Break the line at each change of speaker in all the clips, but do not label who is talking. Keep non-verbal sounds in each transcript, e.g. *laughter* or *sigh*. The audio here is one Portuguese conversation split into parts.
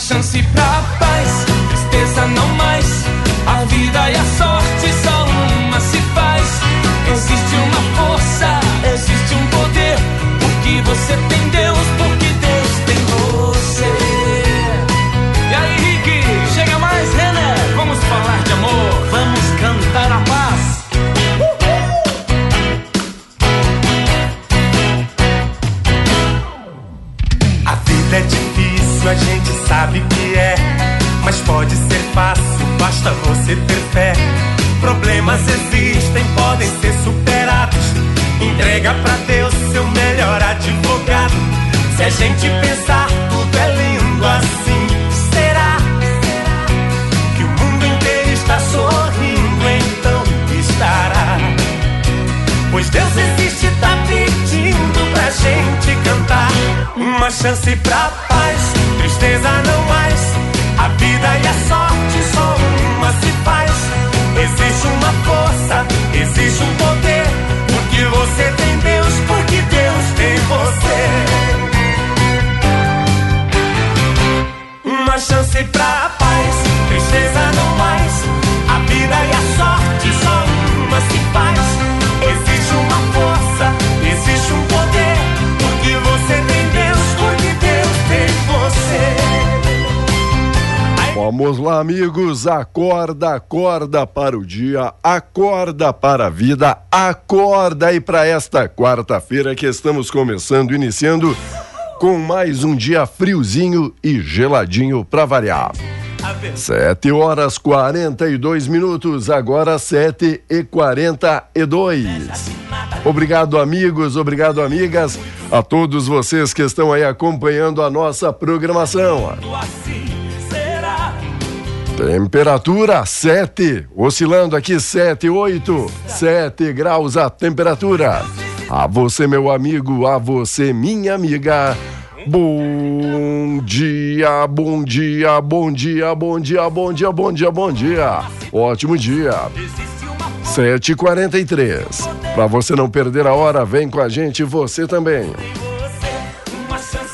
você. Chance pra paz, tristeza não mais. A vida e a sorte só uma se faz. Existe uma força, existe um poder. Porque você tem Deus, porque Deus tem você. Vamos
lá, amigos. Acorda, acorda para o dia, acorda para a vida, acorda aí para esta quarta-feira que estamos começando, iniciando com mais um dia friozinho e geladinho para variar. Sete horas 42 minutos, agora sete e quarenta e dois. Obrigado, amigos, obrigado, amigas, a todos vocês que estão aí acompanhando a nossa programação. Temperatura 7, oscilando aqui 7, 8, 7 graus a temperatura. A você, meu amigo, a você, minha amiga. Bom dia, bom dia, bom dia, bom dia, bom dia, bom dia, bom dia. Ótimo dia. 7h43. Para você não perder a hora, vem com a gente você também.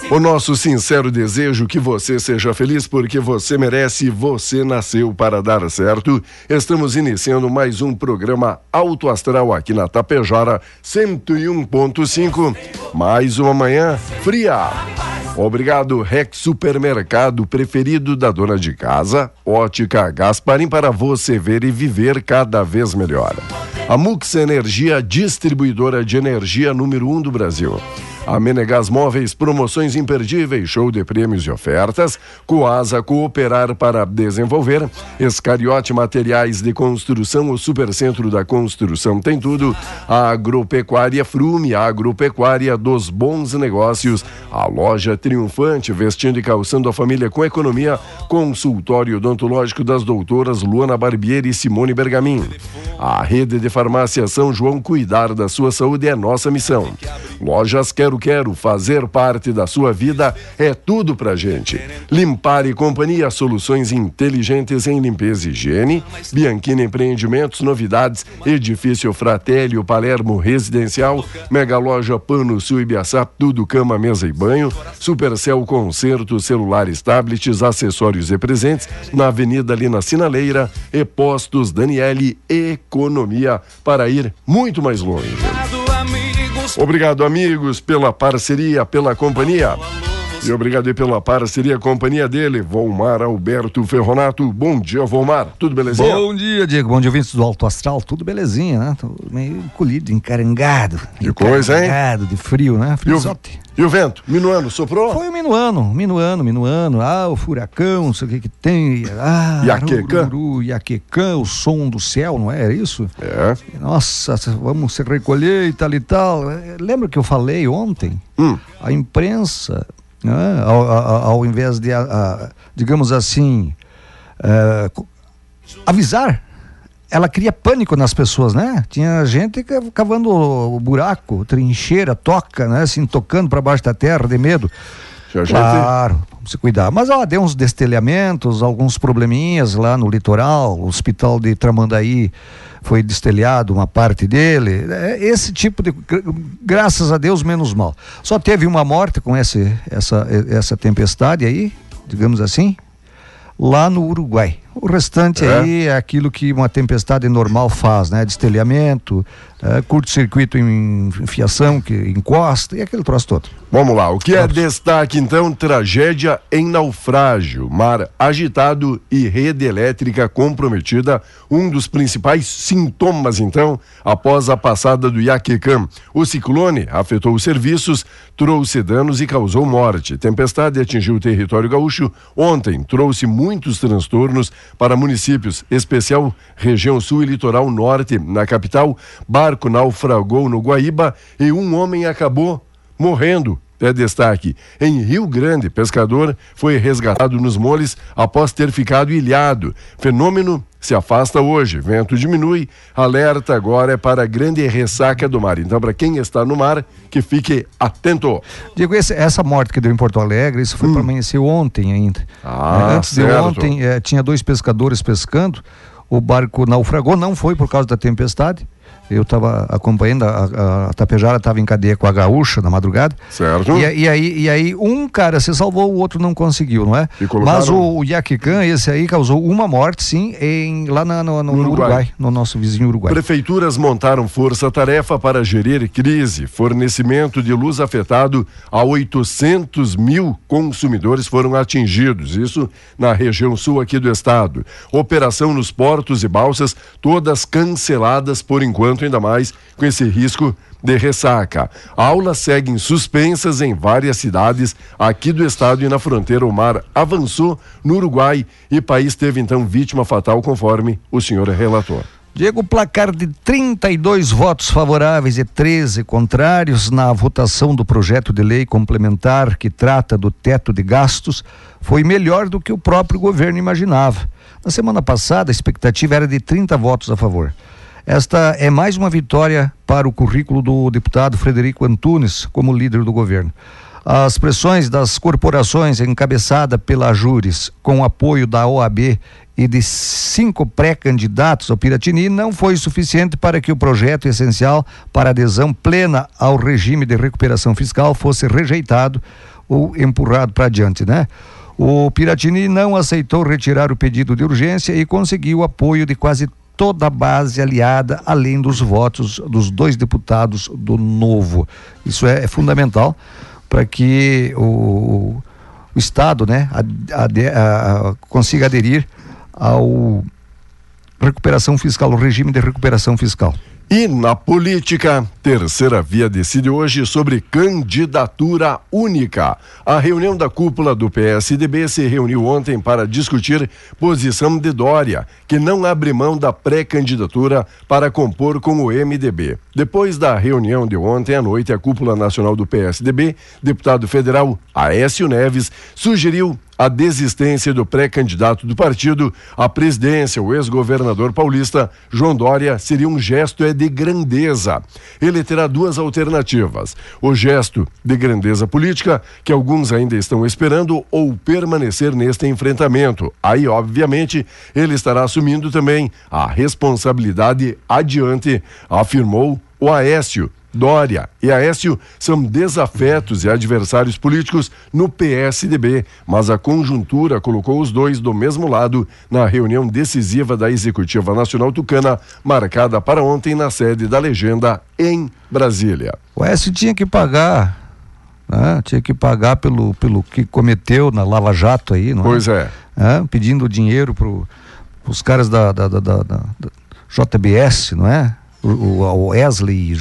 O nosso sincero desejo que você seja feliz porque você merece você nasceu para dar certo. Estamos iniciando mais um programa Alto Astral aqui na Tapejara 101.5. Mais uma manhã fria. Obrigado, Rex Supermercado preferido da dona de casa, Ótica Gasparim para você ver e viver cada vez melhor. A Mux Energia, distribuidora de energia número um do Brasil. A Menegas Móveis, promoções imperdíveis, show de prêmios e ofertas. Coasa Cooperar para desenvolver. Escariote Materiais de Construção, o Supercentro da Construção tem tudo. A Agropecuária Frume, a agropecuária dos bons negócios. A loja triunfante, vestindo e calçando a família com economia. Consultório odontológico das doutoras Luana Barbieri e Simone Bergamin. A rede de farmácia São João, cuidar da sua saúde é nossa missão. Lojas Quero quero, quero fazer parte da sua vida é tudo pra gente. Limpar e Companhia, soluções inteligentes em limpeza e higiene. Bianchini Empreendimentos, novidades, edifício Fratélio, Palermo Residencial, Mega Loja Pano Sul Ibiaçá, tudo cama, mesa e banho. Supercel Concerto, celulares, tablets, acessórios e presentes na Avenida Lina Sinaleira e Postos Daniele Economia para ir muito mais longe. Obrigado, amigos, pela parceria, pela companhia. E obrigado aí pela parceria, companhia dele, Volmar Alberto Ferronato. Bom dia, Volmar. Tudo belezinha?
Bom dia, Diego. Bom dia, ouvintes do Alto Astral. Tudo belezinha, né? Tô meio encolhido, encarangado.
Que coisa, hein?
Encarangado, de frio, né?
O,
Friozote.
e o vento? Minuano, soprou?
Foi o minuano, minuano, minuano. Ah, o furacão, não sei o que que tem. Ah,
Iaquecã.
o som do céu, não é? Era isso?
É.
Nossa, vamos se recolher e tal e tal. Lembra que eu falei ontem?
Hum.
A imprensa, né, ao, ao- ao invés de, a- a- digamos assim, co- avisar, ela cria pânico nas pessoas, né? Tinha gente ca- cavando buraco, trincheira, toca, né? Assim, tocando para baixo da terra de medo.
Gente-
Claro, vamos se cuidar. Mas ó, deu uns destelhamentos, alguns probleminhas lá no litoral, o hospital de Tramandaí foi destelhado uma parte dele. É, esse tipo de. gra- Graças a Deus, menos mal. Só teve uma morte com esse, essa, essa tempestade aí, digamos assim, lá no Uruguai. O restante
É?
aí é aquilo que uma tempestade normal faz, né? Destelhamento, é, curto-circuito em fiação que encosta e aquele troço todo.
Vamos lá, o que é destaque então? Tragédia em naufrágio, mar agitado e rede elétrica comprometida. Um dos principais sintomas então, após a passada do Iaquecã. O ciclone afetou os serviços, trouxe danos e causou morte. Tempestade atingiu o território gaúcho ontem, trouxe muitos transtornos para municípios, especial região sul e litoral norte. Na capital, barco naufragou no Guaíba e um homem acabou morrendo. É destaque. Em Rio Grande, pescador foi resgatado nos moles após ter ficado ilhado. Fenômeno se afasta hoje. Vento diminui. Alerta agora é para a grande ressaca do mar. Então, para quem está no mar, que fique atento.
Digo, esse- essa morte que deu em Porto Alegre, isso foi para amanhecer ontem ainda.
Ah,
Eh, Antes de
certo.
ontem, eh, tinha dois pescadores pescando, o barco naufragou, não foi por causa da tempestade. Eu estava acompanhando, a, a, a Tapejara estava em cadeia com a gaúcha na madrugada.
Certo?
E, e aí, e aí um cara se salvou, o outro não conseguiu, não é?
Colocaram-
Mas o, o Iaquecã, esse aí, causou uma morte, sim, em, lá na- no, no
No Uruguai.
Uruguai. no nosso vizinho Uruguai.
Prefeituras montaram força-tarefa para gerir crise. Fornecimento de luz afetado a 800 mil consumidores foram atingidos. Isso na região sul aqui do estado. Operação nos portos e balsas, todas canceladas por enquanto, ainda mais com esse risco de ressaca. Aulas seguem suspensas em várias cidades aqui do estado e na fronteira o mar avançou no Uruguai e país teve então vítima fatal conforme o senhor relator.
Diego, placar de 32 votos favoráveis e 13 contrários na votação do projeto de lei complementar que trata do teto de gastos foi melhor do que o próprio governo imaginava. Na semana passada, a expectativa era de 30 votos a favor. Esta é mais uma vitória para o currículo do deputado Frederico Antunes como líder do governo. As pressões das corporações, encabeçada pela Júris, com apoio da OAB e de cinco pré-candidatos ao Piratini, não foi suficiente para que o projeto essencial para adesão plena ao regime de recuperação fiscal fosse rejeitado ou empurrado para adiante, né? O Piratini não aceitou retirar o pedido de urgência e conseguiu o apoio de quase toda a base aliada, além dos votos dos dois deputados do Novo. Isso é, é fundamental para que o, o Estado né, a- consiga aderir ao recuperação fiscal, o regime de recuperação fiscal.
E na política, terceira via decide hoje sobre candidatura única. A reunião da cúpula do PSDB se reuniu ontem para discutir posição de Dória, que não abre mão da pré-candidatura para compor com o MDB. Depois da reunião de ontem à noite, a cúpula nacional do PSDB, deputado federal Aécio Neves, sugeriu a desistência do pré-candidato do partido à presidência, o ex-governador paulista João Dória, seria um gesto é de grandeza. Ele terá duas alternativas: o gesto de grandeza política, que alguns ainda estão esperando, ou permanecer neste enfrentamento. Aí, obviamente, ele estará assumindo também a responsabilidade adiante, afirmou o Aécio, Dória e Aécio são desafetos e adversários políticos no PSDB, mas a conjuntura colocou os dois do mesmo lado na reunião decisiva da Executiva Nacional Tucana, marcada para ontem na sede da Legenda em Brasília.
O Aécio tinha que pagar. Né? Tinha que pagar pelo, pelo que cometeu na Lava Jato aí, não
é? Pois é.
é pedindo dinheiro para os caras da, da, da, da JBS, não é? O, Wesley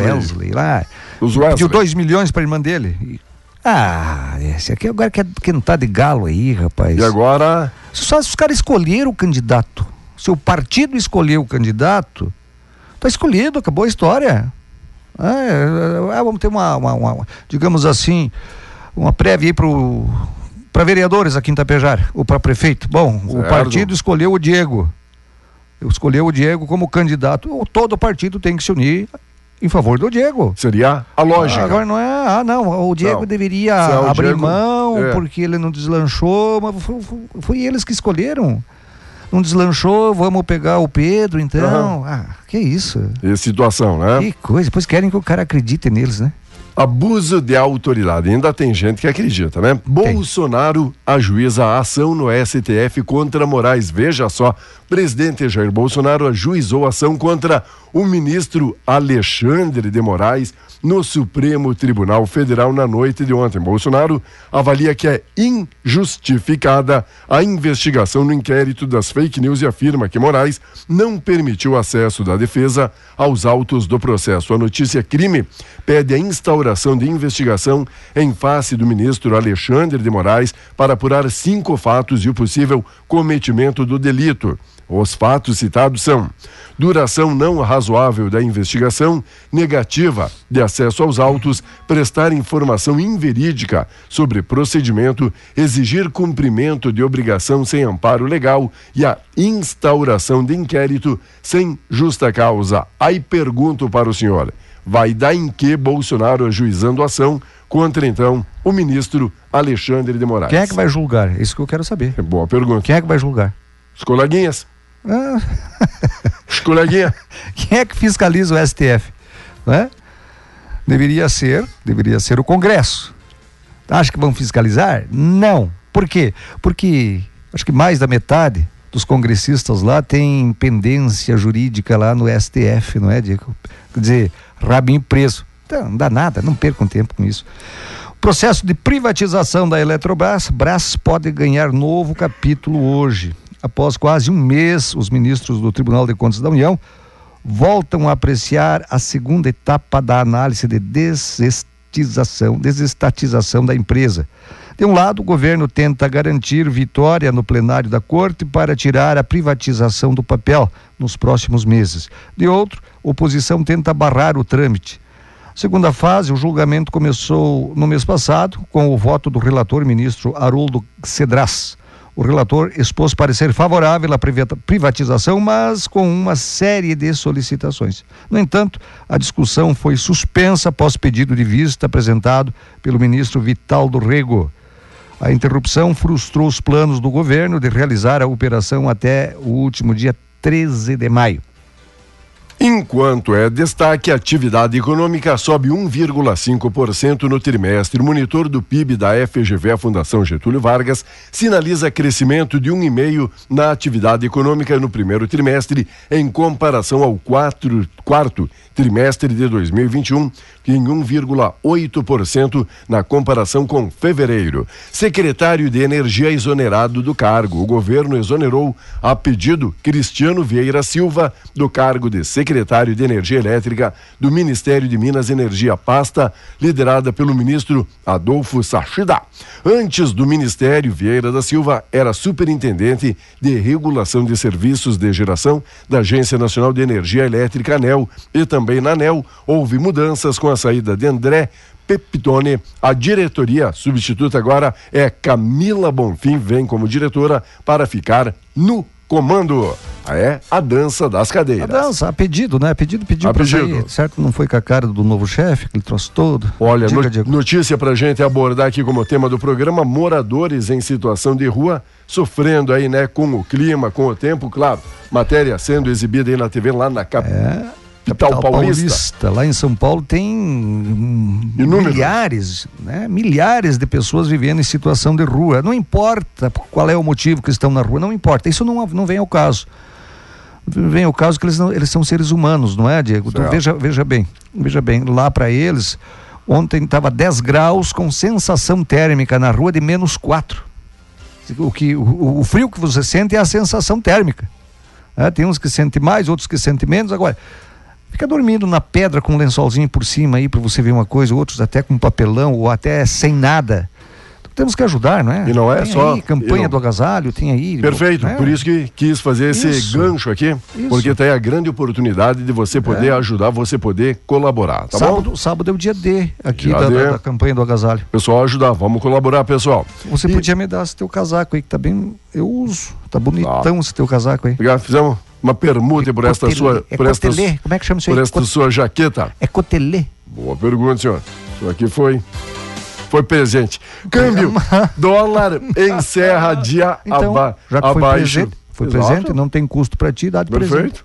o Wesley
lá. Os Wesley. Pediu 2 milhões para a irmã dele. Ah, esse aqui agora quer, quer não tá de galo aí, rapaz.
E agora?
Só os caras escolheram o candidato. Se o partido escolheu o candidato, tá escolhido, acabou a história. É, é, é, vamos ter uma, uma, uma, digamos assim, uma prévia aí pro para vereadores aqui em Tapejar, ou para prefeito. Bom, certo. o partido escolheu o Diego escolheu o Diego como candidato, todo partido tem que se unir em favor do Diego.
Seria a lógica.
agora não é, ah, não, o Diego não. deveria é o abrir Diego, mão é. porque ele não deslanchou, mas foi, foi, eles que escolheram. Não deslanchou, vamos pegar o Pedro, então. Uhum. Ah, que isso.
E situação, né?
Que coisa, depois querem que o cara acredite neles, né?
Abuso de autoridade. Ainda tem gente que acredita, né? Tem. Bolsonaro ajuiza a ação no STF contra Moraes. Veja só, presidente Jair Bolsonaro ajuizou ação contra o ministro Alexandre de Moraes no Supremo Tribunal Federal na noite de ontem. Bolsonaro avalia que é injustificada a investigação no inquérito das fake news e afirma que Moraes não permitiu acesso da defesa aos autos do processo. A notícia crime pede a instauração de investigação em face do ministro Alexandre de Moraes para apurar cinco fatos e o possível cometimento do delito. Os fatos citados são duração não razoável da investigação, negativa de acesso aos autos, prestar informação inverídica sobre procedimento, exigir cumprimento de obrigação sem amparo legal e a instauração de inquérito sem justa causa. Aí pergunto para o senhor: vai dar em que Bolsonaro ajuizando a ação contra então o ministro Alexandre de Moraes?
Quem é que vai julgar? É isso que eu quero saber.
É boa pergunta.
Quem é que vai julgar?
Os coleguinhas. Ah. Os coleguinhas. *laughs*
Quem é que fiscaliza o STF? Não é? Deveria ser, deveria ser o Congresso. Acha que vão fiscalizar? Não. Por quê? Porque acho que mais da metade dos congressistas lá tem pendência jurídica lá no STF, não é, Diego? Quer dizer, rabinho preso. Então, não dá nada, não percam tempo com isso. O processo de privatização da Eletrobras, Brás pode ganhar novo capítulo hoje. Após quase um mês, os ministros do Tribunal de Contas da União voltam a apreciar a segunda etapa da análise de desestatização, desestatização da empresa. De um lado, o governo tenta garantir vitória no plenário da Corte para tirar a privatização do papel nos próximos meses. De outro, a oposição tenta barrar o trâmite. Segunda fase, o julgamento começou no mês passado, com o voto do relator ministro Haroldo Cedras. O relator expôs parecer favorável à privatização, mas com uma série de solicitações. No entanto, a discussão foi suspensa após pedido de vista apresentado pelo ministro Vital do Rego. A interrupção frustrou os planos do governo de realizar a operação até o último dia 13 de maio.
Enquanto é destaque, a atividade econômica sobe 1,5% no trimestre. O monitor do PIB da FGV, a Fundação Getúlio Vargas, sinaliza crescimento de 1,5% na atividade econômica no primeiro trimestre, em comparação ao quatro, quarto trimestre de 2021, em 1,8% na comparação com fevereiro. Secretário de Energia exonerado do cargo. O governo exonerou a pedido Cristiano Vieira Silva do cargo de secretário de Energia Elétrica do Ministério de Minas e Energia, pasta liderada pelo ministro Adolfo Sachida. Antes do Ministério, Vieira da Silva era superintendente de regulação de serviços de geração da Agência Nacional de Energia Elétrica, ANEL, e também na ANEL houve mudanças com a saída de André Pepitone. A diretoria substituta agora é Camila Bonfim, vem como diretora para ficar no comando. É a dança das cadeiras.
A dança, a pedido, né? Pedido, pediu
A
pra
pedido.
sair. Certo, não foi com a cara do novo chefe, que ele trouxe todo.
Olha,
Diga,
no-
Diego.
notícia pra gente abordar aqui como tema do programa, moradores em situação de rua, sofrendo aí, né, com o clima, com o tempo, claro. Matéria sendo exibida aí na TV lá na capital
Capital
paulista.
Lá em São Paulo tem
Inúmeros.
milhares, né? Milhares de pessoas vivendo em situação de rua. Não importa qual é o motivo que estão na rua, não importa. Isso não, não vem ao caso. Vem ao caso que eles, não, eles são seres humanos, não é, Diego? Então veja, veja bem, veja bem, lá para eles, ontem estava 10 graus com sensação térmica na rua de menos 4. O, que, o, o frio que você sente é a sensação térmica. né? tem uns que sentem mais, outros que sentem menos. Agora, fica dormindo na pedra com um lençolzinho por cima aí para você ver uma coisa, outros até com papelão ou até sem nada. Então, temos que ajudar, não é?
E não é
Tem
só-
Aí, campanha
não-
do agasalho, tem aí.
Perfeito,
né?
por isso que quis fazer esse
Isso.
gancho aqui,
Isso.
porque tem a grande oportunidade de você poder
É.
ajudar, você poder colaborar, tá bom?
sábado, sábado é o dia D aqui
Dia
da,
D.
da- da campanha do agasalho.
Pessoal, ajudar, vamos colaborar, pessoal.
Você
E-
podia me dar esse teu casaco aí, que tá bem. Eu uso. Tá bonitão esse teu casaco aí.
Já fizemos uma permuta por esta sua,
É
por esta?
Como é que chama isso aí?
por esta sua jaqueta.
É cotelê.
Boa pergunta, senhor. Isso aqui foi foi presente. Câmbio, *laughs* dólar encerra dia
Então,
aba
já que foi
abaixo.
presente, foi presente, não tem custo para ti, dá de presente.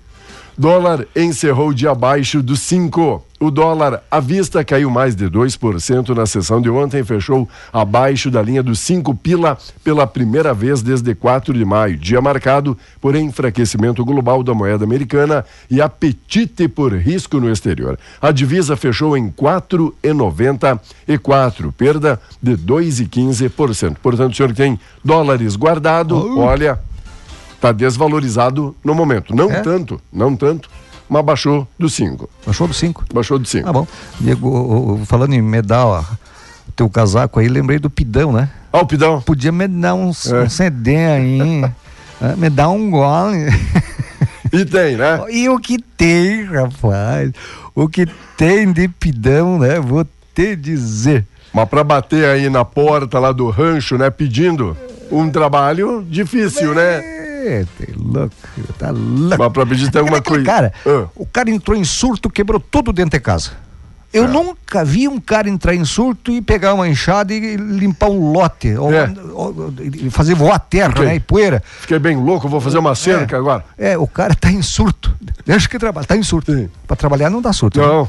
Dólar encerrou o dia abaixo dos 5. O dólar à vista caiu mais de 2% na sessão de ontem, fechou abaixo da linha dos 5 pila pela primeira vez desde 4 de maio. Dia marcado por enfraquecimento global da moeda americana e apetite por risco no exterior. A divisa fechou em 4,94, perda de 2,15%. Portanto, o senhor que tem dólares guardado, olha, Está desvalorizado no momento. Não
É?
tanto, não tanto, mas baixou do 5.
Baixou do 5.
Baixou do 5.
Tá bom. Diego, falando em medal, teu casaco aí, lembrei do Pidão, né?
Ó, o Pidão.
Podia me dar um,
É.
um CD aí. né? *laughs* me dar um gole.
E tem, né?
e o que tem, rapaz? O que tem de Pidão, né? Vou te dizer.
Mas para bater aí na porta lá do rancho, né, pedindo um trabalho difícil, né?
É, tá louco, tá louco.
Mas para pedir tem alguma coisa.
Cara,
Ah.
o cara entrou em surto, quebrou tudo dentro de casa. Eu
É.
nunca vi um cara entrar em surto e pegar uma enxada e limpar um lote, ou,
É.
ou- e fazer voar terra,
Fiquei.
né, e poeira.
Fiquei bem louco, vou fazer uma cerca
É.
agora.
É, o cara tá em surto. *laughs* Deixa que trabalha, tá em surto. Pra trabalhar não dá surto. né?
Não.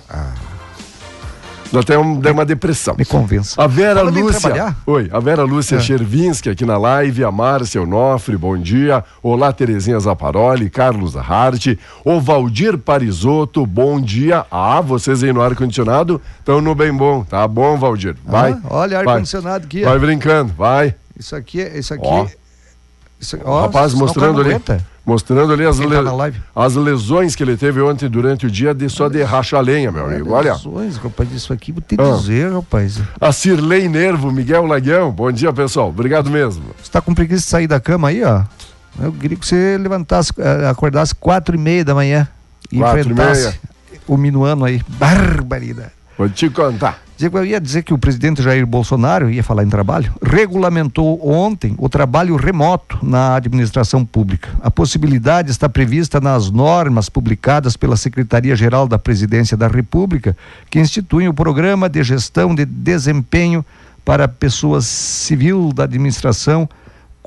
Dá até um, dá uma depressão.
Me convença.
A Vera
em
Lúcia. Oi, a Vera Lúcia
É.
Chervinski aqui na live, a Márcia Onofre, bom dia. Olá, Terezinha Zaparoli, Carlos Hart, o Valdir Parisotto, bom dia. Ah, vocês aí no ar-condicionado estão no bem bom. Tá bom, Valdir. Vai.
Ah, olha, ar-condicionado aqui. ó.
Vai brincando, vai.
Isso aqui, é- isso aqui.
Ó.
Isso,
O rapaz mostrando
não
ali,
aguenta.
Mostrando ali as,
Quem tá
as lesões que ele teve ontem durante o dia de só de racha lenha, meu amigo. Olha.
Lesões, rapaz, isso aqui, vou te
Ah.
dizer, rapaz.
A Cirlei Nervo, Miguel Laguião. Bom dia, pessoal. Obrigado mesmo.
Você tá com preguiça de sair da cama aí, ó. Eu queria que você levantasse, eh, acordasse quatro e meia da manhã e
Quatro e
enfrentasse
meia.
o minuano aí. Barbaridade.
Vou te contar.
Eu ia dizer que o presidente Jair Bolsonaro, ia falar em trabalho, regulamentou ontem o trabalho remoto na administração pública. A possibilidade está prevista nas normas publicadas pela Secretaria-Geral da Presidência da República, que instituem o Programa de Gestão de Desempenho para Pessoas Civil da Administração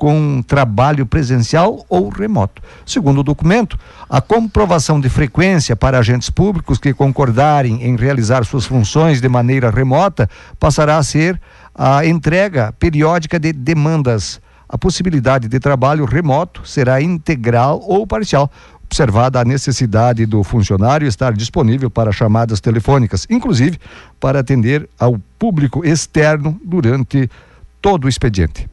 com trabalho presencial ou remoto. Segundo o documento, a comprovação de frequência para agentes públicos que concordarem em realizar suas funções de maneira remota passará a ser a entrega periódica de demandas. A possibilidade de trabalho remoto será integral ou parcial, observada a necessidade do funcionário estar disponível para chamadas telefônicas, inclusive para atender ao público externo durante todo o expediente.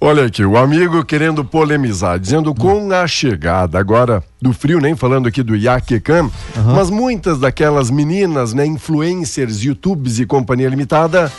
Olha aqui, o amigo querendo polemizar, dizendo com a chegada agora do frio, nem falando aqui do Yaquecam, uhum. mas muitas daquelas meninas, né, influencers, youtubes e companhia limitada,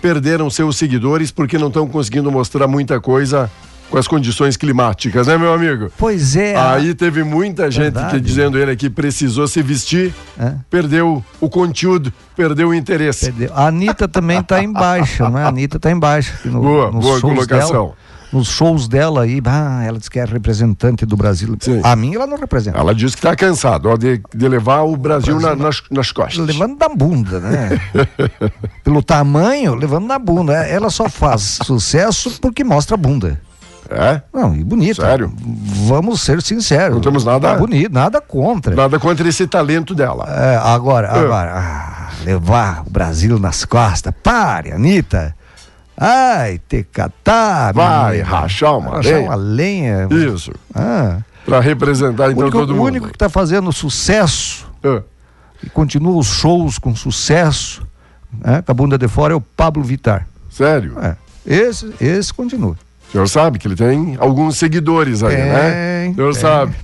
perderam seus seguidores porque não estão conseguindo mostrar muita coisa com as condições climáticas, né, meu amigo?
Pois é.
Aí teve muita gente Verdade. que dizendo ele aqui precisou se vestir, é? perdeu o conteúdo, perdeu o interesse. Perdeu.
A Anitta também está em baixa, não é? A Anitta está em baixa.
No, boa, boa colocação.
Dela, nos shows dela aí, ah, ela diz que é representante do Brasil. Sim. A mim ela não representa.
Ela diz que está cansada de, de levar o Brasil, o Brasil na, nas, nas costas.
Levando na bunda, né? *laughs* Pelo tamanho, levando na bunda. Ela só faz *laughs* sucesso porque mostra a bunda.
É?
Não, e bonito.
Sério?
Vamos ser sinceros.
Não temos nada.
Bonito, nada contra.
Nada contra esse talento dela.
É, agora, é. agora, ah, levar o Brasil nas costas. Pare, Anitta. Ai, te catar.
Vai rachar uma rachar lenha.
uma lenha.
Isso. Ah. Para representar então
único,
todo mundo.
O único que está fazendo sucesso é. e continua os shows com sucesso, né, com a bunda de fora, é o Pablo Vitar.
Sério?
É. Esse, esse continua.
O senhor sabe que ele tem alguns seguidores aí, né? O senhor sabe.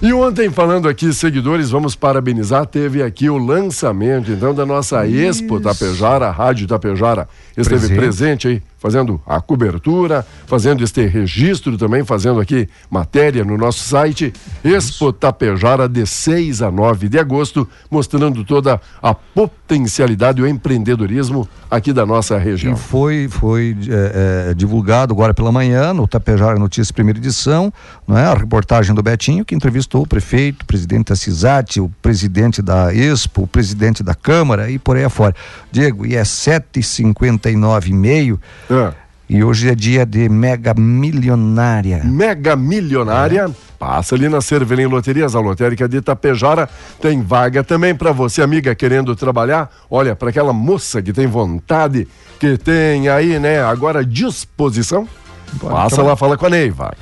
E ontem, falando aqui, seguidores, vamos parabenizar, teve aqui o lançamento, então, da nossa Isso. Expo Tapejara, Rádio Tapejara. Esteve presente, presente aí fazendo a cobertura, fazendo este registro também, fazendo aqui matéria no nosso site, Expo Tapejara, de 6 a 9 de agosto, mostrando toda a potencialidade e o empreendedorismo aqui da nossa região.
E foi, foi é, é, divulgado agora pela manhã no Tapejara Notícias primeira edição, não é? a reportagem do Betinho, que entrevistou o prefeito, o presidente da CISAT, o presidente da Expo, o presidente da Câmara e por aí afora. Diego, e é 7h59 e meio é. E hoje é dia de Mega Milionária.
Mega Milionária. É. Passa ali na Cervelim Loterias, a lotérica de Itapejara. Tem vaga também para você, amiga, querendo trabalhar. Olha, para aquela moça que tem vontade, que tem aí, né, agora disposição. Pode Passa lá, fala com a Neiva.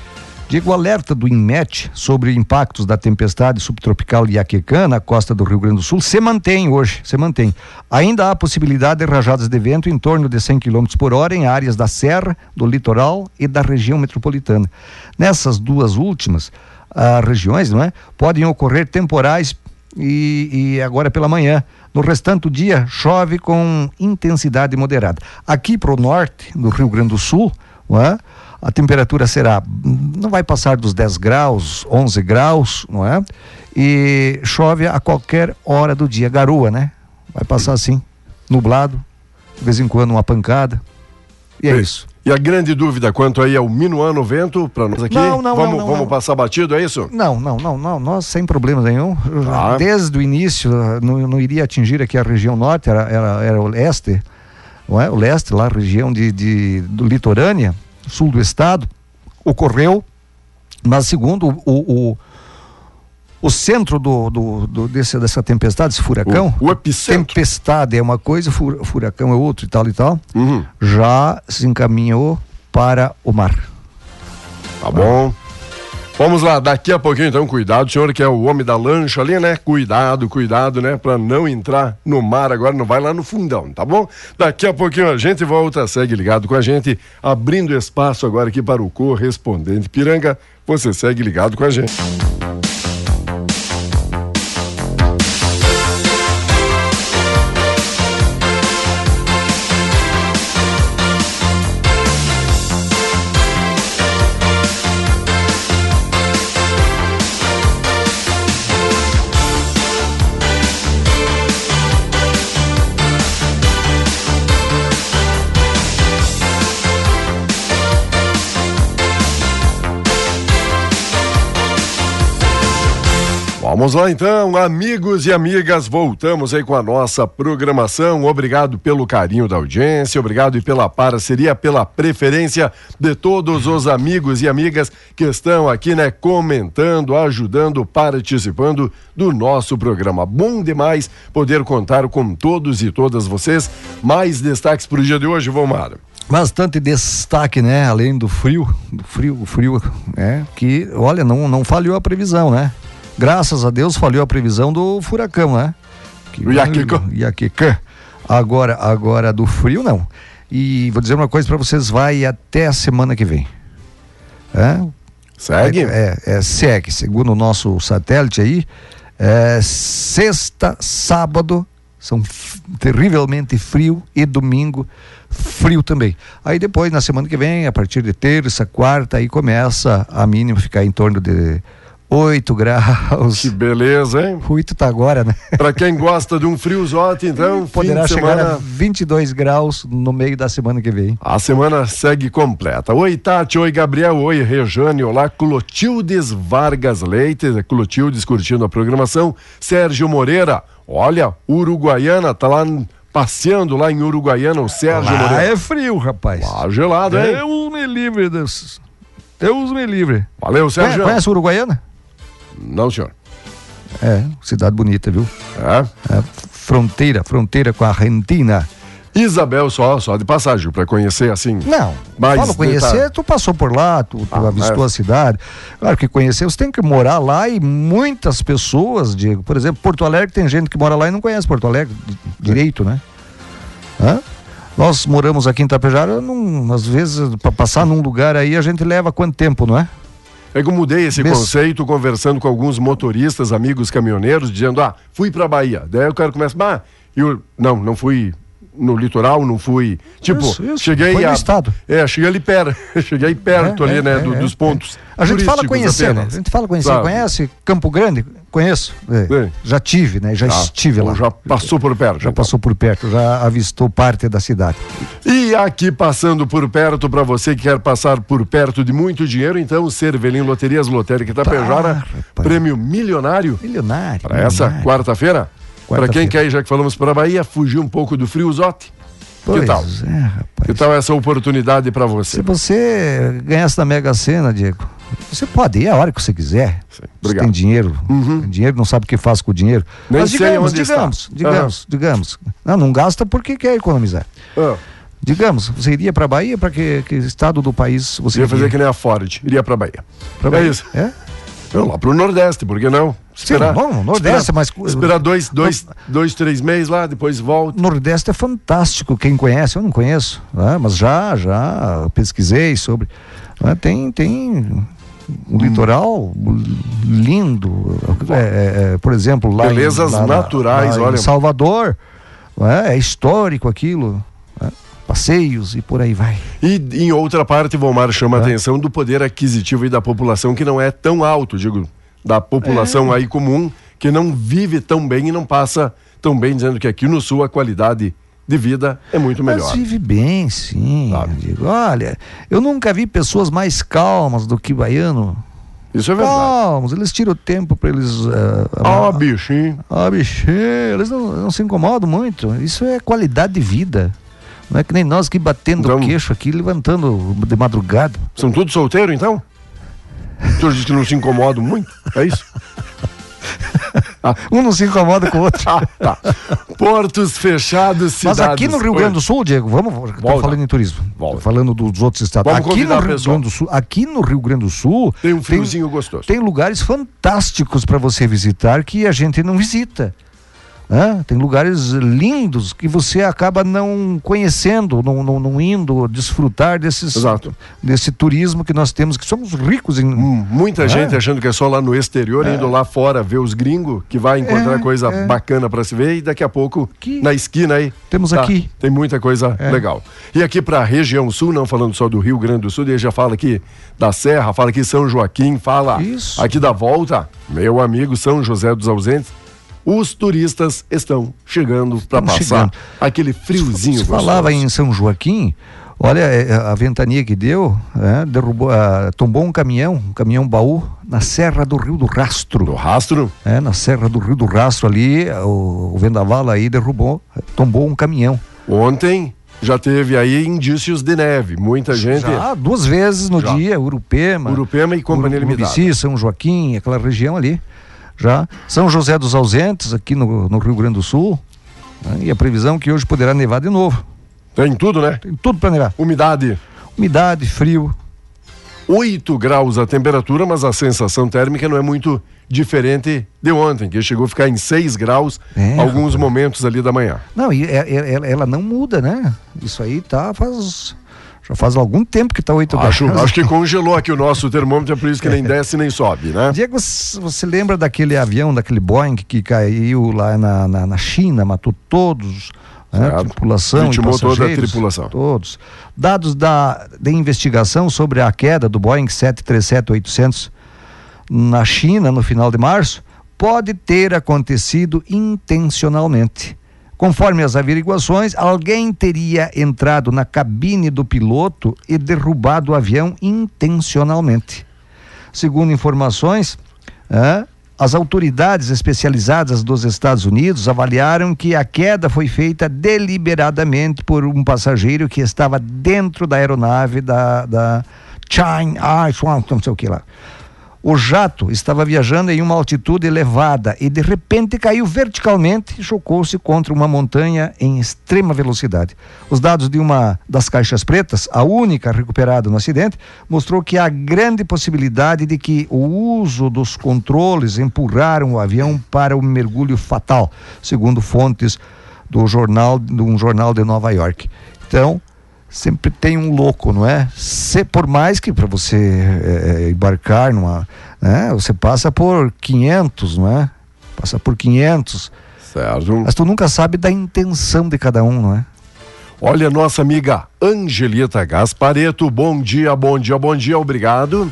Digo, alerta do INMET sobre impactos da tempestade subtropical Iaquecã na costa do Rio Grande do Sul se mantém hoje, se mantém. Ainda há possibilidade de rajadas de vento em torno de 100 km por hora em áreas da Serra, do litoral e da região metropolitana. Nessas duas últimas ah, regiões, não é? Podem ocorrer temporais e, e agora pela manhã. No restante do dia, chove com intensidade moderada. Aqui para o norte, do Rio Grande do Sul, não é? A temperatura será, não vai passar dos 10 graus, 11 graus, não é? E chove a qualquer hora do dia, garoa, né? Vai passar assim, nublado, de vez em quando uma pancada. E é isso.
E a grande dúvida quanto aí ao minuano vento para nós aqui?
Não, não,
vamos,
não, não,
vamos
não.
passar batido, é isso?
Não, não, não, não, nós sem problema nenhum. Ah. Desde o início não, não iria atingir aqui a região norte, era, era, era o leste, não é? O leste lá, região de, de do litorânea, sul do estado, ocorreu, mas segundo o, o, o centro do, do, do, desse, dessa tempestade, esse furacão,
o, o epicentro.
tempestade é uma coisa, furacão é outra e tal e tal, uhum. já se encaminhou para o mar.
Tá bom. Vamos lá, daqui a pouquinho então, cuidado, senhor que é o homem da lancha ali, né? Cuidado, cuidado, né? Pra não entrar no mar agora, não vai lá no fundão, tá bom? Daqui a pouquinho a gente volta, segue ligado com a gente, abrindo espaço agora aqui para o correspondente Piranga. Você segue ligado com a gente. Vamos lá então, amigos e amigas, voltamos aí com a nossa programação. Obrigado pelo carinho da audiência, obrigado e pela parceria, pela preferência de todos os amigos e amigas que estão aqui, né, comentando, ajudando, participando do nosso programa. Bom demais poder contar com todos e todas vocês. Mais destaques para o dia de hoje, Vomar.
Bastante destaque, né? Além do frio, do frio, frio, né? Que, olha, não, não falhou a previsão, né? Graças a Deus falhou a previsão do furacão, né?
Que, o Iaquicã.
Iaquicã. Agora, agora do frio não. E vou dizer uma coisa para vocês, vai até a semana que vem. É?
Segue?
É, é, segue. Segundo o nosso satélite aí, é, sexta, sábado, são terrivelmente frio e domingo frio também. Aí depois, na semana que vem, a partir de terça, quarta, aí começa a mínima ficar em torno de 8 graus.
Que beleza, hein?
8 tá agora, né?
Para quem gosta de um friozote, então, *laughs*
poderá
fim de
chegar
semana...
a 22 graus no meio da semana que vem.
A semana segue completa. Oi, Tati, oi, Gabriel, oi, Rejane, olá, Clotildes Vargas Leite, Clotildes curtindo a programação, Sérgio Moreira, olha, Uruguaiana, tá lá passeando lá em Uruguaiana, o Sérgio
Lá
Moreira.
é frio, rapaz.
Ah, gelado, hein?
Deus me livre desses. Deus me livre.
Valeu,
Conhece,
Sérgio.
conhece Uruguaiana?
Não, senhor.
É, cidade bonita, viu?
É.
É, fronteira, fronteira com a Argentina.
Isabel só, só de passagem, para conhecer assim.
Não,
Mais
fala conhecer,
detalhe.
tu passou por lá, tu, tu
Ah,
avistou
é.
a cidade. Claro que conhecer, você tem que morar lá e muitas pessoas, Diego, por exemplo, Porto Alegre, tem gente que mora lá e não conhece Porto Alegre di- direito, né? Hã? Nós moramos aqui em Tapejara, às vezes, para passar num lugar aí, a gente leva quanto tempo, não é?
É que eu mudei esse
Mês-
conceito conversando com alguns motoristas, amigos caminhoneiros, dizendo: ah, fui pra Bahia. Daí o cara começa, ah, eu. Não, não fui no litoral, não fui. Tipo,
Isso, isso.
cheguei
Foi no
a.
estado.
É, cheguei ali perto. *laughs* cheguei perto
É,
ali,
é,
né,
é,
do- dos
é.
pontos.
A gente fala conhecer, né? A gente fala conhecer. Conhece Campo Grande? Conheço. É. Já tive, né? Já
Ah,
estive lá.
Já passou por perto.
Já
então.
passou por perto, já avistou parte da cidade.
E aqui passando por perto, para você que quer passar por perto de muito dinheiro, então, Cervelim Loterias Lotérica Itapejara,
rapaz.
prêmio milionário
Milionário.
para essa quarta-feira. Para quem quer já que falamos para a Bahia, fugir um pouco do friozote.
Pois
que tal?
É, rapaz.
Que tal essa oportunidade para você?
Se você ganhasse na Mega Sena, Diego, você pode ir a hora que você quiser.
Sim,
Você tem dinheiro, tem dinheiro, não sabe o que faz com o dinheiro.
Nem
Mas
sei
digamos,
onde está.
digamos, digamos, digamos. Não, não gasta porque quer economizar.
Ah,
Digamos, você iria para Bahia, para que, que estado do país você
iria fazer que nem a Ford, iria para Bahia.
Pra
É
Bahia.
isso.
É?
Não, lá para o Nordeste, por que não?
Sim, bom, Nordeste,
esperar,
mas-
Esperar dois, dois, dois, três meses lá, depois volta.
Nordeste é fantástico, quem conhece, eu não conheço, né? mas já, já pesquisei sobre. né? Tem, tem um litoral lindo, é, é, é, por exemplo, lá
Belezas
em, lá,
naturais,
lá
olha.
Em Salvador, né? é histórico aquilo, né? passeios e por aí vai.
E em outra parte, Volmar
É.
chama a atenção do poder aquisitivo e da população que não é tão alto, digo, da população
É.
aí comum, que não vive tão bem e não passa tão bem, dizendo que aqui no sul a qualidade de vida é muito melhor.
Mas vive bem, sim. Digo, olha, eu nunca vi pessoas mais calmas do que baiano.
Isso é verdade.
Calmos, eles tiram o tempo para eles. eh,
Ó,
ah,
bichinho.
Ah, bichinho, eles não, não se incomodam muito. Isso é qualidade de vida. Não é que nem nós aqui batendo
Então-
o queixo aqui, levantando de madrugada.
São todos solteiros, então? Tu diz que não se incomodam muito? É isso?
Um não se incomoda com o outro. *laughs*
Ah, tá. Portos fechados,
Mas
cidades...
aqui no Rio Grande do Sul, Diego, vamos. Estou
Volta.
falando em turismo.
Volta.
Falando dos outros estados.
Vamos
aqui no
o
Rio. Grande do Sul, aqui no Rio Grande do Sul
Tem um friozinho gostoso.
tem lugares fantásticos para você visitar que a gente não visita. Hã? Tem lugares lindos que você acaba não conhecendo, não, não, não indo desfrutar desses,
Exato.
desse turismo que nós temos, que somos ricos em.
Hum, Muita
É.
gente achando que é só lá no exterior, indo lá fora ver os gringos, que vai encontrar
É,
coisa
é.
bacana para se ver e daqui a pouco
Aqui.
na esquina aí
Temos
tá,
aqui.
tem muita coisa
É.
legal. E aqui para a região sul, não falando só do Rio Grande do Sul, ele já fala aqui da Serra, fala aqui São Joaquim, fala
Isso.
aqui da volta, meu amigo São José dos Ausentes. Os turistas estão chegando para passar
chegando.
aquele friozinho
Se falava em São Joaquim, olha é, a ventania que deu, é, derrubou, ah, tombou um caminhão, um caminhão baú na Serra do Rio do Rastro.
do rastro.
É, na Serra do Rio do Rastro ali, o, o vendaval aí derrubou, tombou um caminhão.
Ontem já teve aí indícios de neve, muita gente.
Já duas vezes no
Já.
dia, Urupema.
Urupema e Companhia
Uru-
Limitada.
Urubici, São Joaquim, aquela região ali. Já. São José dos Ausentes, aqui no, no Rio Grande do Sul. né, E a previsão é que hoje poderá nevar de novo.
Tem tudo, né?
Tem tudo para nevar.
Umidade.
Umidade, frio.
8 graus a temperatura, mas a sensação térmica não é muito diferente de ontem, que chegou a ficar em 6 graus
É,
alguns momentos ali da manhã.
Não, e é- é- ela, ela não muda, né? Isso aí tá faz. Já faz algum tempo que tá 8
Acho,
graus. *laughs*
acho que congelou aqui o nosso termômetro, é por isso que nem desce nem sobe, né?
Diego, você lembra daquele avião, daquele Boeing que caiu lá na, na, na China, matou todos, né?
Certo.
tripulação e
Vitimou toda a tripulação.
Todos. Dados da, da investigação sobre a queda do Boeing 737-800 na China no final de março pode ter acontecido intencionalmente. Conforme as averiguações, alguém teria entrado na cabine do piloto e derrubado o avião intencionalmente. Segundo informações, as autoridades especializadas dos Estados Unidos avaliaram que a queda foi feita deliberadamente por um passageiro que estava dentro da aeronave da, da China, ah, não sei o que lá. O jato estava viajando em uma altitude elevada e de repente caiu verticalmente e chocou-se contra uma montanha em extrema velocidade. Os dados de uma das caixas pretas, a única recuperada no acidente, mostrou que há grande possibilidade de que o uso dos controles empurraram o avião para o mergulho fatal, segundo fontes do jornal, de um jornal de Nova York. Então, sempre tem um louco, não é? Se, por mais que para você eh, embarcar numa, né, você passa por 500, não é? Passa por 500,
Certo.
mas tu nunca sabe da intenção de cada um, não é?
Olha, nossa amiga Angelita Gaspareto, bom dia, bom dia, bom dia, obrigado.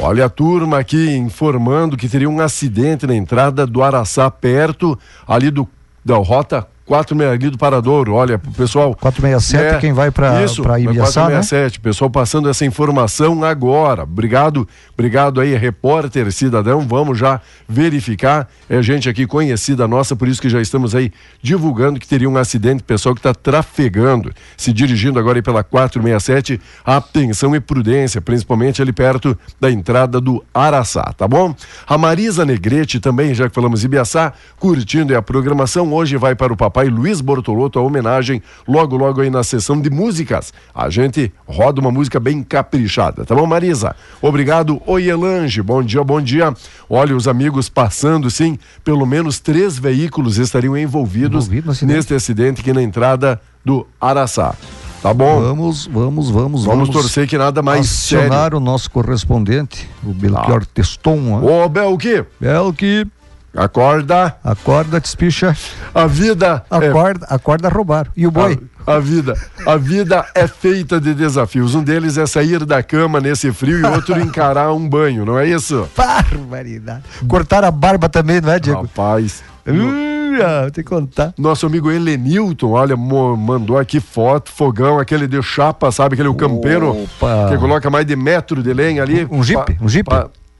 Olha a turma aqui informando que teria um acidente na entrada do Araçá, perto ali do da rota 46 ali do Paradouro. Olha, pessoal.
467, quem vai pra-
Isso,
pra Ibiaçá, né?
467, pessoal passando essa informação agora. Obrigado, obrigado aí, repórter cidadão. Vamos já verificar. É gente aqui conhecida nossa, por isso que já estamos aí divulgando que teria um acidente, pessoal que está trafegando, se dirigindo agora aí pela 467. Atenção e prudência, principalmente ali perto da entrada do Araçá, tá bom? A Marisa Negrete também, já que falamos Ibiaçá, curtindo a programação. Hoje vai para o papai Luiz Bortolotto a homenagem, logo, logo aí na sessão de músicas. A gente roda uma música bem caprichada, tá bom, Marisa? Obrigado. Oi, Elange, bom dia, bom dia. Olha, os amigos passando, sim, pelo menos três veículos estariam envolvidos
Envolvido acidente.
neste acidente aqui na entrada do Araçá. Tá bom?
Vamos, vamos, vamos,
Vamos torcer que nada mais sério.
acionar o nosso correspondente, o Belchior Teston. né?
Ô, Belki,
Belki,
acorda.
acorda, despicha,
A vida é
acorda, acorda a roubar. E o boi?
A, a vida, a vida é feita de desafios. Um deles é sair da cama nesse frio e outro encarar um banho, não é isso?
Barbaridade. Cortar a barba também, não é, Diego?
Rapaz.
Uh, ah, vou te contar.
Nosso amigo Helenilton, olha, mandou aqui foto, fogão, aquele de chapa, sabe? Aquele o campeiro
Opa.
que coloca mais de metro de lenha ali.
Um Jeep? Um Jeep?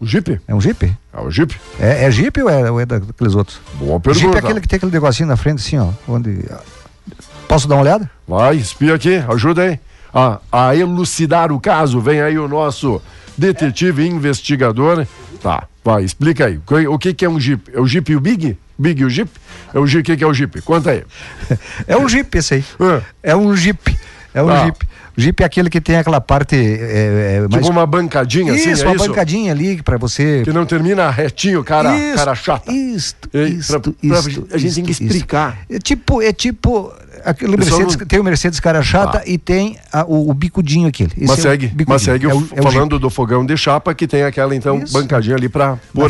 Um Jeep?
É um Jeep?
É o Jeep?
É, é Jeep ou é, ou é daqueles outros?
Boa
Jeep
pergunta.
é aquele que tem aquele negocinho na frente, assim, ó. Onde. Posso dar uma olhada?
Vai, espia aqui, ajuda aí. A, a elucidar o caso, vem aí o nosso detetive investigador. Tá, vai, explica aí. O que, que é um Jeep? É o Jeep e o Big? Big e o Jeep? É o Jeep, o que, que é o Jeep? Conta aí. *laughs*
É um Jeep esse aí.
Ah.
É um Jeep. É um
Ah.
Jeep. O Jeep é aquele que tem aquela parte. É, é, mais...
Tipo uma bancadinha assim,
isso,
é
uma
isso?
bancadinha ali pra você.
Que não termina retinho, cara,
Isto,
cara chata.
Isto,
E
isto,
pra- pra-
isto,
a gente tem que
isto,
explicar.
isto. É tipo, é tipo. Aquele Mercedes,
não-
Tem o Mercedes cara chata
Ah.
e tem a- o, o bicudinho aquele. Esse
Mas
é
segue,
bicudinho.
mas segue
É
o-
é
falando do fogão de chapa que tem aquela então
Isso.
bancadinha ali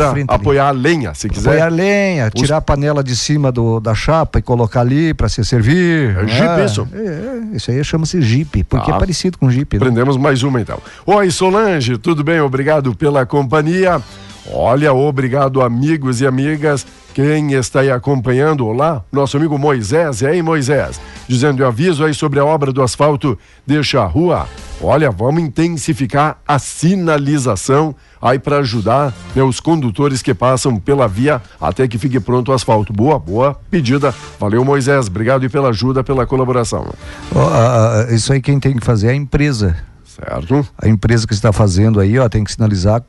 a-
ali.
apoiar a lenha, se quiser.
Apoiar lenha,
Os-
tirar a panela de cima do, da chapa e colocar ali pra se servir.
É Jeep isso?
É, é, isso aí chama-se Jeep, porque
Ah.
é parecido com Jeep. Né?
Prendemos mais uma então. Oi, Solange, tudo bem? Obrigado pela companhia. Olha, obrigado, amigos e amigas. Quem está aí acompanhando, olá, nosso amigo Moisés, e aí, Moisés, dizendo: aviso aí sobre a obra do asfalto deixa a rua. Olha, vamos intensificar a sinalização aí para ajudar né, os condutores que passam pela via até que fique pronto o asfalto. Boa, boa pedida. Valeu, Moisés. Obrigado e pela ajuda, pela colaboração.
A- isso aí quem tem que fazer é a empresa.
Certo?
A empresa que está fazendo aí, ó, tem que sinalizar.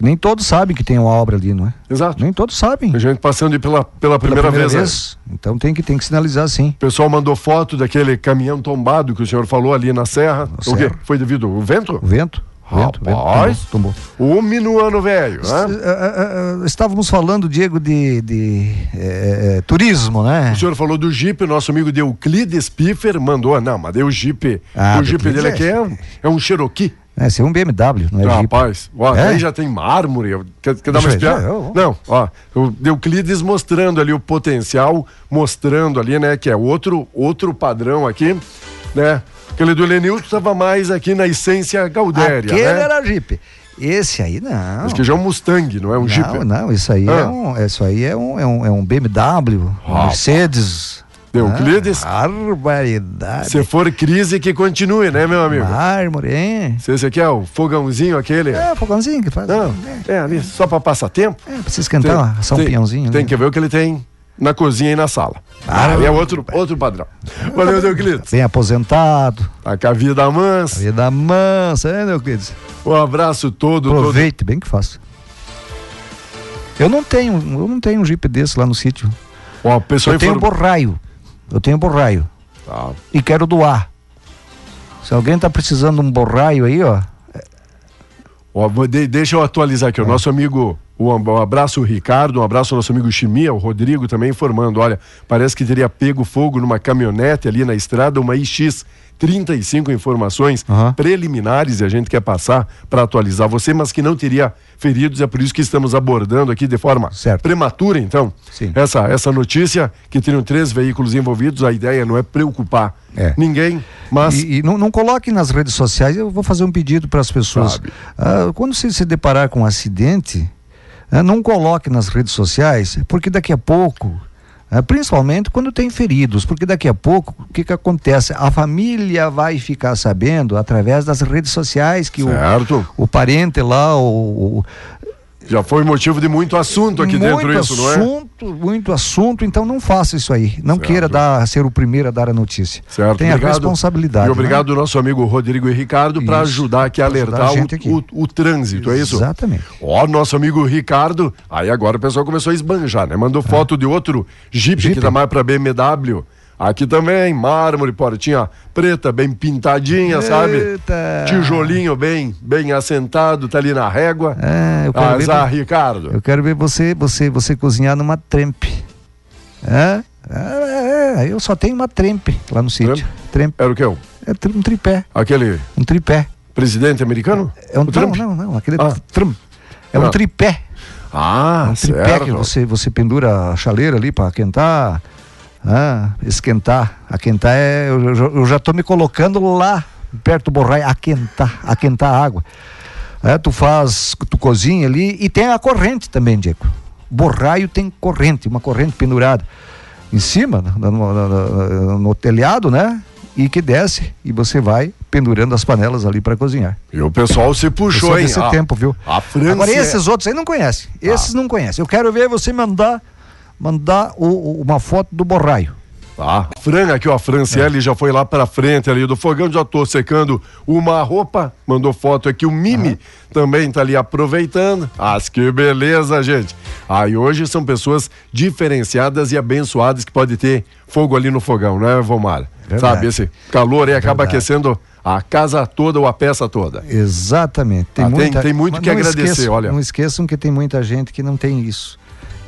Nem todos sabem que tem uma obra ali, não é?
Exato.
Nem todos sabem.
A gente passando pela, pela,
Pela
primeira, vez. né?
Então tem que, tem que sinalizar sim.
O pessoal mandou foto daquele caminhão tombado que o senhor falou ali na serra.
Na
o quê? Foi devido ao vento?
O vento. Vento, vento,
Rapaz.
tombou, tombou.
O minuano velho,
S-
né?
Estávamos falando, Diego, de, de eh, turismo, né?
O senhor falou do Jeep, nosso amigo de Euclides Piffer mandou. Não, mas deu o Jeep.
Ah,
o Jeep dele aqui
é-
é um, é um Cherokee.
É, ser um BMW, não é Jeep.
Rapaz, ó,
É?
aí já tem mármore. Quer, quer dar uma espiada?
eu-
Não, ó, o Euclides mostrando ali o potencial, mostrando ali, né, que é outro, outro padrão aqui, né? Aquele do Elenilton estava mais aqui na essência gaudéria,
Aquele
né?
era Jeep. Esse aí não.
Acho que já é um Mustang, não é um
não,
Jeep.
não, isso aí, é
Ah.
um, isso aí é um, é um, é um BMW, um. Mercedes.
Euclides,
Ah, barbaridade.
se for crise que continue, né, meu amigo?
Mármore, hein?
Se esse aqui é o fogãozinho aquele.
É, fogãozinho que faz.
Não, é ali, só para passar tempo.
É, precisa esquentar, assar um
tem-
pinhãozinho.
Tem
né?
que ver o que ele tem na cozinha e na sala.
Ah,
é outro, outro padrão. Valeu, Euclides.
Bem aposentado,
Tá com a vida mansa.
vida mansa, né, Euclides?
Um abraço todo, todo.
Aproveite, bem que faça. Eu não tenho, eu não tenho um Jeep desse lá no sítio.
Ó, o pessoal
Eu tenho
informa-
borraio. Eu tenho borraio.
Tá.
E quero doar. Se alguém tá precisando de um borraio aí, ó.
Ó, de- deixa eu atualizar aqui. O nosso amigo, um, um abraço, Ricardo, um abraço ao nosso amigo Chimia, o Rodrigo também informando. Olha, parece que teria pego fogo numa caminhonete ali na estrada, uma IX. 35 informações
Aham.
preliminares e a gente quer passar para atualizar você, mas que não teria feridos. É por isso que estamos abordando aqui de forma
Certo.
prematura, então,
Sim.
essa, essa notícia que teriam três veículos envolvidos. A ideia não é preocupar
É.
ninguém, mas
E, e não, não coloque nas redes sociais, eu vou fazer um pedido para as pessoas. Ah, quando você se deparar com um acidente, ah, não coloque nas redes sociais, porque daqui a pouco, principalmente quando tem feridos, porque daqui a pouco, o que, que acontece? A família vai ficar sabendo através das redes sociais que o, o parente lá, o, o-
Já foi motivo de muito assunto aqui
muito
dentro isso, não é?
assunto, muito assunto, então não faça isso aí. Não
Certo.
queira dar, ser o primeiro a dar a notícia.
Certo,
Tem
obrigado.
a responsabilidade.
E
né?
obrigado ao nosso amigo Rodrigo e Ricardo para ajudar aqui a alertar
a
o,
aqui.
o- o trânsito, é isso?
Exatamente.
Ó, nosso amigo Ricardo, aí agora o pessoal começou a esbanjar, né? Mandou foto de outro Jeep,
Jeep.
que tá mais pra BMW. Aqui também, mármore, portinha preta, bem pintadinha, sabe?
Eita.
Tijolinho bem, bem assentado, tá ali na régua.
É, eu quero, ver,
Azar, Ricardo.
eu quero ver você, você, você cozinhar numa trempe. É? É, é, eu só tenho uma trempe lá no sítio. Trempe.
Era o que?
É um tripé.
Aquele
Um tripé.
presidente americano?
É um
O
não,
Trump?
não, não, aquele
Ah.
trum. É um
Ah.
tripé.
Ah,
um tripé
certo.
que você, você pendura a chaleira ali para aquentar. Ah, esquentar. Aquentar é. Eu, já- eu já estou me colocando lá perto do borraio, aquentar, aquentar a água. É, tu faz, tu cozinha ali e tem a corrente também, Diego. Borraio tem corrente, uma corrente pendurada em cima, no, no- no- telhado, né? E que desce e você vai pendurando as panelas ali para cozinhar.
E o pessoal se puxou, hein?
desse
Ah,
tempo, viu?
A França.
Agora,
é-
esses outros aí não conhecem.
Ah.
Esses não conhecem. Eu quero ver você mandar, mandar o- uma foto do borraio.
Tá. Fran, aqui ó, a Franciele já foi lá pra frente ali do fogão, já tô secando uma roupa, mandou foto aqui, o Mimi também tá ali aproveitando. Ah, que beleza, gente. Aí hoje são pessoas diferenciadas e abençoadas que pode ter fogo ali no fogão, né, Vomar?
Verdade.
Sabe, esse calor aí acaba
Verdade.
aquecendo a casa toda ou a peça toda.
Exatamente. Tem,
Ah, tem-
muita,
tem muito
mas
que agradecer,
esqueçam-
olha.
Não esqueçam que tem muita gente que não tem isso.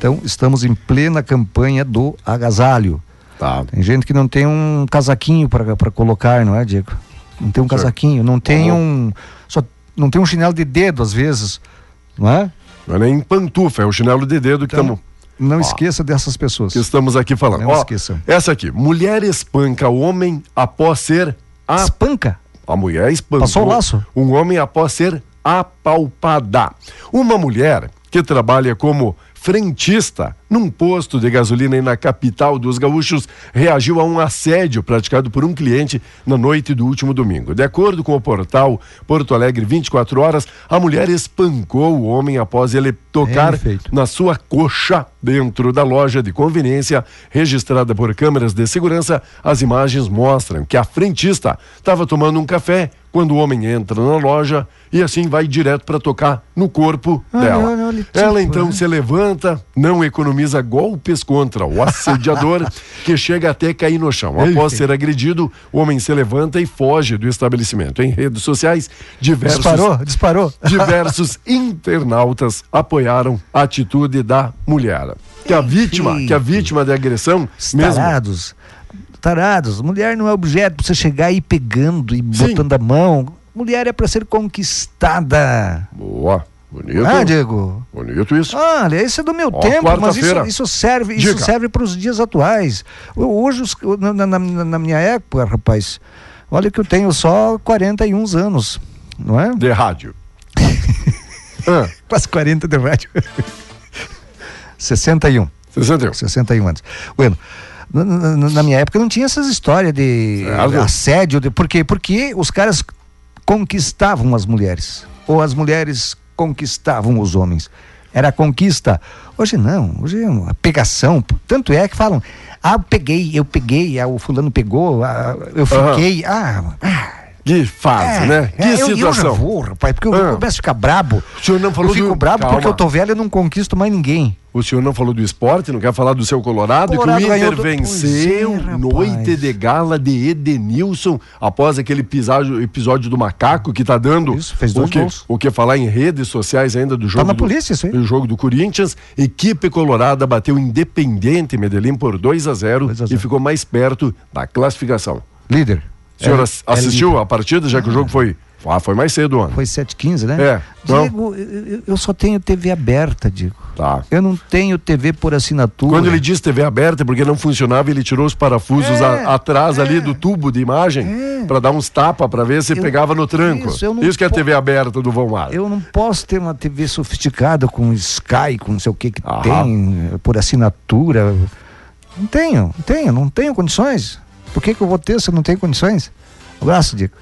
Então, estamos em plena campanha do agasalho.
Tá.
Tem gente que não tem um casaquinho para colocar, não é, Diego? Não tem um
Certo.
casaquinho, não tem
bom.
um. Só, não tem um chinelo de dedo, às vezes. Não é?
Não é nem pantufa, é o chinelo de dedo que
Então,
estamos
não
Ó.
esqueça dessas pessoas.
que estamos aqui falando.
Não
Ó,
esqueçam.
essa aqui, mulher espanca homem após ser a
Espanca.
A mulher espancou
Passou o laço?
um homem após ser apalpada. Uma mulher que trabalha como frentista num posto de gasolina na capital dos gaúchos reagiu a um assédio praticado por um cliente na noite do último domingo. De acordo com o portal Porto Alegre 24 horas, a mulher espancou o homem após ele tocar
feito.
na sua coxa dentro da loja de conveniência registrada por câmeras de segurança. As imagens mostram que a frentista estava tomando um café quando o homem entra na loja e assim vai direto para tocar no corpo
Ah,
dela.
olha, tipo,
Ela então
né?
se levanta, não economiza golpes contra o assediador, *laughs* que chega até cair no chão. Após ser agredido, o homem se levanta e foge do estabelecimento. Em redes sociais, diversos
Disparou, disparou.
diversos *laughs* internautas apoiaram a atitude da mulher. Que a vítima, que a vítima da agressão mesmo
Tarados. Mulher não é objeto pra você chegar e ir pegando e
Sim.
botando a mão. Mulher é pra ser conquistada.
Boa, bonito.
Ah, Diego.
Bonito isso.
Olha, isso é do meu
Ó,
tempo, mas isso, isso serve, isso serve para os dias atuais. Hoje, na, na- na- na minha época, rapaz, olha que eu tenho só 41 anos, não é?
De rádio. *laughs* ah,
Quase 40 de rádio. 61.
61.
61 anos. Bueno, na, na- na minha época não tinha essas histórias de assédio. De, por quê? Porque os caras conquistavam as mulheres. Ou as mulheres conquistavam os homens. Era conquista. Hoje não, hoje é uma pegação. Tanto é que falam, ah, eu peguei, eu peguei, ah, o fulano pegou, ah, eu fiquei. Ah, ah,
Que fase,
é,
né? Que
é, eu, eu já
situação.
vou, rapaz, porque eu
Ah.
começo a ficar brabo.
O senhor não falou
eu fico
do-
brabo
Calma.
porque eu tô velho e não conquisto mais ninguém.
O senhor não falou do esporte, não quer falar do seu Colorado,
Colorado
que o Inter
do-
venceu
Pois é,
noite de gala de Edenilson após aquele episódio, episódio do macaco que tá dando
Isso, fez
o
dois
que,
gols.
o que falar em redes sociais ainda do jogo
na
do,
polícia isso aí.
do jogo do Corinthians. Equipe Colorada bateu Independente Medellín por 2 a 0
2 a
e
0.
ficou mais perto da classificação.
Líder.
O senhor
É-
ass-
é
assistiu
líder.
a partida, já que o jogo foi, ah, foi mais cedo ontem.
Foi 7h15, né?
É, então-
Diego, eu, eu- só tenho TV aberta, Diego.
Tá.
Eu não tenho TV por assinatura.
Quando ele disse TV aberta, é porque não funcionava, ele tirou os parafusos
É,
a- atrás
é.
ali do tubo de imagem
É.
pra dar uns tapas pra ver se
Eu-
pegava no tranco.
isso,
Isso que é a TV aberta do Valmar.
Eu não posso ter uma TV sofisticada com Sky, com não sei o que que tem, eh, por assinatura. Não tenho, não tenho, não tenho condições. Por que, que eu vou ter se eu não tenho condições? Um abraço, Diego.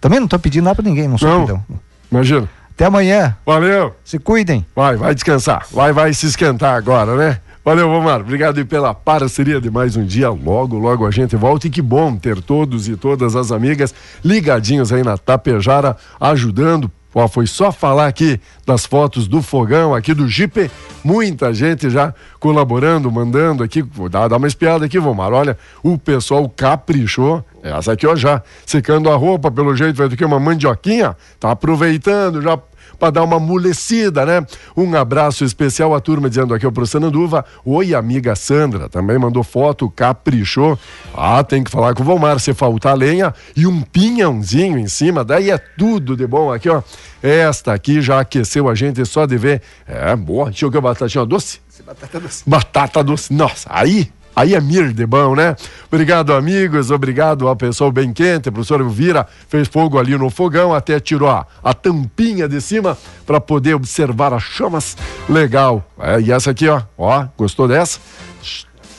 Também não tô pedindo nada pra ninguém, não sou
Não.
pidão.
Imagina.
Até amanhã.
Valeu.
Se cuidem.
Vai, vai descansar. Vai, vai se esquentar agora, né? Valeu, Valmar. Obrigado pela parceria de mais um dia. Logo, logo a gente volta. E que bom ter todos e todas as amigas ligadinhos aí na Tapejara, ajudando. Ó, foi só falar aqui das fotos do fogão, aqui do Jeep. Muita gente já colaborando, mandando aqui. Vou dar, dar uma espiada aqui, Valmar. Olha, o pessoal caprichou. Essa aqui, ó, já secando a roupa, pelo jeito, vai ter que uma mandioquinha. Tá aproveitando já para dar uma amolecida, né? Um abraço especial à turma dizendo aqui ó, pro Sananduva. Oi, amiga Sandra, também mandou foto, caprichou. Ah, tem que falar com o Valmar, se faltar lenha e um pinhãozinho em cima, daí é tudo de bom aqui, ó. Esta aqui já aqueceu a gente só de ver. É, boa. Deixa eu ver a batatinha doce. Batata doce. Batata doce. Nossa, aí Aí é mir de bom, né? Obrigado, amigos. Obrigado ao pessoal bem quente. O professor Elvira fez fogo ali no fogão, até tirou a, a tampinha de cima para poder observar as chamas. Legal. É, e essa aqui, ó. Ó, gostou dessa?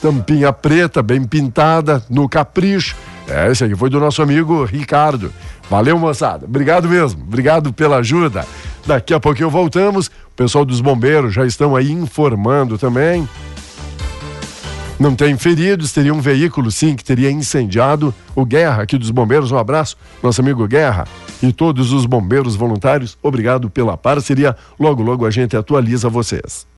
Tampinha preta, bem pintada, no capricho. É, esse aqui foi do nosso amigo Ricardo. Valeu, moçada. Obrigado mesmo. Obrigado pela ajuda. Daqui a pouquinho voltamos. O pessoal dos bombeiros já estão aí informando também. Não tem feridos, teria um veículo sim que teria incendiado. O Guerra, aqui dos bombeiros, um abraço, nosso amigo Guerra e todos os bombeiros voluntários, obrigado pela parceria. Logo, logo a gente atualiza vocês.